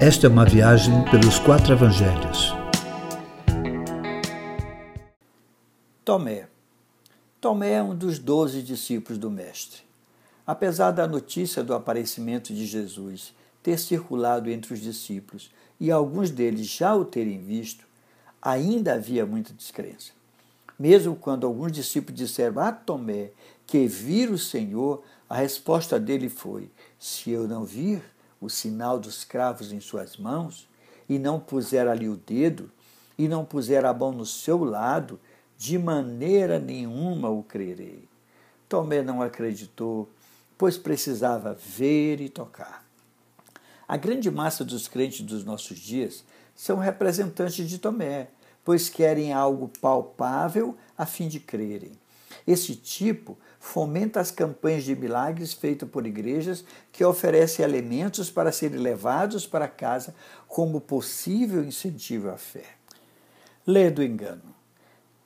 Esta é uma viagem pelos quatro evangelhos. Tomé. Tomé é um dos doze discípulos do Mestre. Apesar da notícia do aparecimento de Jesus ter circulado entre os discípulos e alguns deles já o terem visto, ainda havia muita descrença. Mesmo quando alguns discípulos disseram a Tomé que viram o Senhor, a resposta dele foi: Se eu não vir o sinal dos cravos em suas mãos, e não puser ali o dedo, e não puser a mão no seu lado, de maneira nenhuma o crerei. Tomé não acreditou, pois precisava ver e tocar. A grande massa dos crentes dos nossos dias são representantes de Tomé, pois querem algo palpável a fim de crerem. Esse tipo fomenta as campanhas de milagres feitas por igrejas que oferecem elementos para serem levados para casa como possível incentivo à fé. Lê do engano.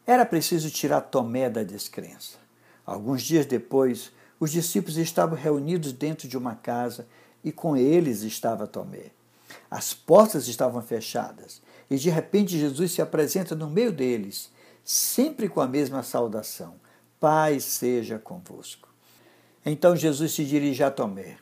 Era preciso tirar Tomé da descrença. Alguns dias depois, os discípulos estavam reunidos dentro de uma casa e com eles estava Tomé. As portas estavam fechadas e de repente Jesus se apresenta no meio deles, sempre com a mesma saudação: Paz seja convosco. Então Jesus se dirige a Tomé.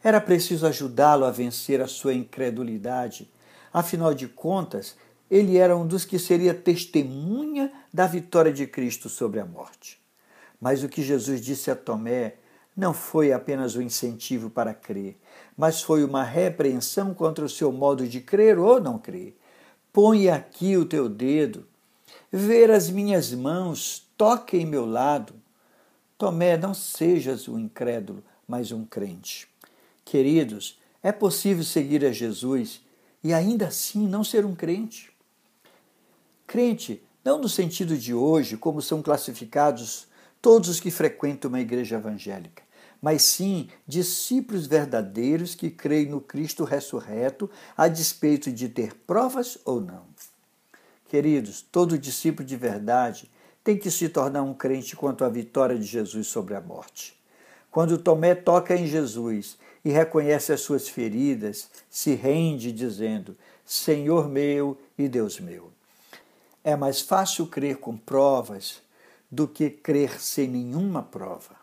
Era preciso ajudá-lo a vencer a sua incredulidade. Afinal de contas, ele era um dos que seria testemunha da vitória de Cristo sobre a morte. Mas o que Jesus disse a Tomé não foi apenas um incentivo para crer, mas foi uma repreensão contra o seu modo de crer ou não crer. Põe aqui o teu dedo, ver as minhas mãos, toque em meu lado. Tomé, não sejas um incrédulo, mas um crente. Queridos, é possível seguir a Jesus e ainda assim não ser um crente. Crente, não no sentido de hoje, como são classificados todos os que frequentam uma igreja evangélica, mas sim discípulos verdadeiros que creem no Cristo ressurreto, a despeito de ter provas ou não. Queridos, todo discípulo de verdade tem que se tornar um crente quanto à vitória de Jesus sobre a morte. Quando Tomé toca em Jesus e reconhece as suas feridas, se rende dizendo: Senhor meu e Deus meu. É mais fácil crer com provas do que crer sem nenhuma prova.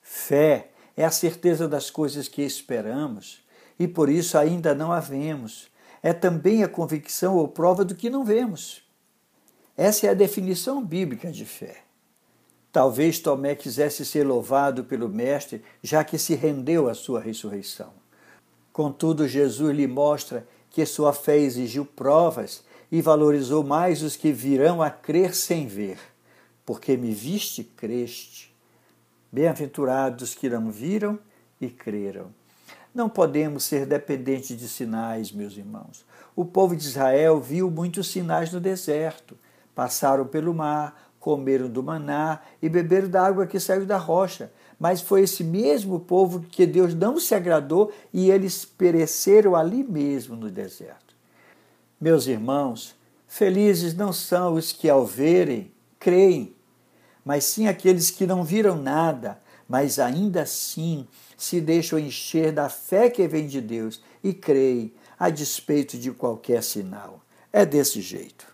Fé é a certeza das coisas que esperamos e por isso ainda não a vemos. É também a convicção ou prova do que não vemos. Essa é a definição bíblica de fé. Talvez Tomé quisesse ser louvado pelo Mestre, já que se rendeu à sua ressurreição. Contudo, Jesus lhe mostra que sua fé exigiu provas e valorizou mais os que virão a crer sem ver, porque me viste, creste. Bem-aventurados que não viram e creram. Não podemos ser dependentes de sinais, meus irmãos. O povo de Israel viu muitos sinais no deserto. Passaram pelo mar, comeram do maná e beberam da água que saiu da rocha. Mas foi esse mesmo povo que Deus não se agradou e eles pereceram ali mesmo no deserto. Meus irmãos, felizes não são os que, ao verem, creem, mas sim aqueles que não viram nada, mas ainda assim se deixam encher da fé que vem de Deus e creem, a despeito de qualquer sinal. É desse jeito.